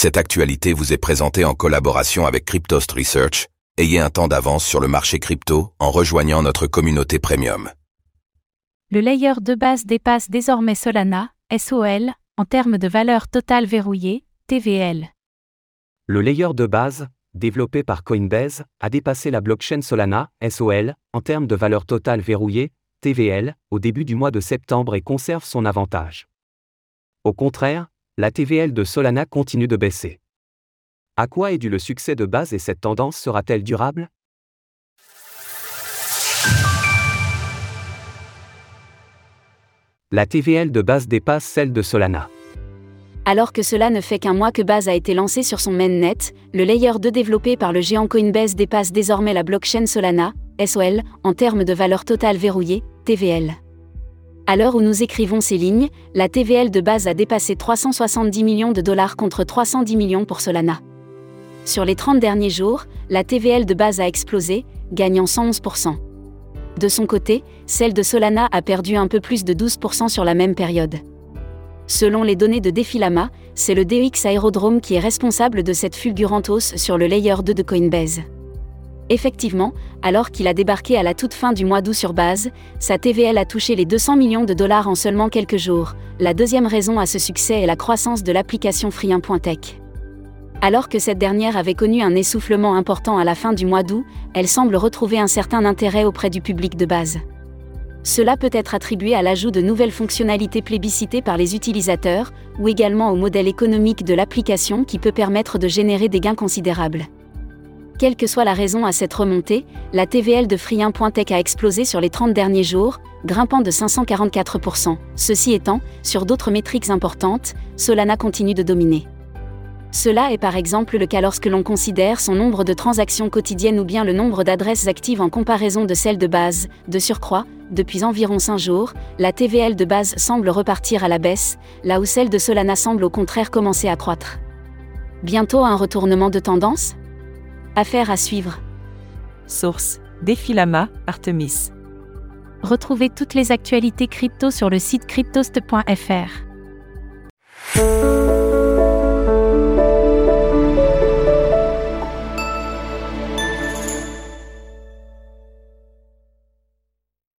Cette actualité vous est présentée en collaboration avec Cryptost Research. Ayez un temps d'avance sur le marché crypto en rejoignant notre communauté premium. Le layer de base dépasse désormais Solana, SOL, en termes de valeur totale verrouillée, TVL. Le layer de base, développé par Coinbase, a dépassé la blockchain Solana, SOL, en termes de valeur totale verrouillée, TVL, au début du mois de septembre et conserve son avantage. Au contraire, la TVL de Solana continue de baisser. À quoi est dû le succès de base et cette tendance sera-t-elle durable? La TVL de base dépasse celle de Solana. Alors que cela ne fait qu'un mois que Base a été lancé sur son mainnet, le layer 2 développé par le géant Coinbase dépasse désormais la blockchain Solana, SOL, en termes de valeur totale verrouillée, TVL. À l'heure où nous écrivons ces lignes, la TVL de base a dépassé 370 millions de dollars contre 310 millions pour Solana. Sur les 30 derniers jours, la TVL de base a explosé, gagnant 111%. De son côté, celle de Solana a perdu un peu plus de 12% sur la même période. Selon les données de Defilama, c'est le DX Aerodrome qui est responsable de cette fulgurante hausse sur le layer 2 de Coinbase. Effectivement, alors qu'il a débarqué à la toute fin du mois d'août sur base, sa TVL a touché les 200 millions de dollars en seulement quelques jours. La deuxième raison à ce succès est la croissance de l'application Free1.tech. Alors que cette dernière avait connu un essoufflement important à la fin du mois d'août, elle semble retrouver un certain intérêt auprès du public de base. Cela peut être attribué à l'ajout de nouvelles fonctionnalités plébiscitées par les utilisateurs, ou également au modèle économique de l'application qui peut permettre de générer des gains considérables. Quelle que soit la raison à cette remontée, la TVL de Free1.tech a explosé sur les 30 derniers jours, grimpant de 544%. Ceci étant, sur d'autres métriques importantes, Solana continue de dominer. Cela est par exemple le cas lorsque l'on considère son nombre de transactions quotidiennes ou bien le nombre d'adresses actives en comparaison de celles de base. De surcroît, depuis environ 5 jours, la TVL de base semble repartir à la baisse, là où celle de Solana semble au contraire commencer à croître. Bientôt un retournement de tendance? Affaire à suivre. Source Défilama, Artemis. Retrouvez toutes les actualités crypto sur le site cryptost.fr.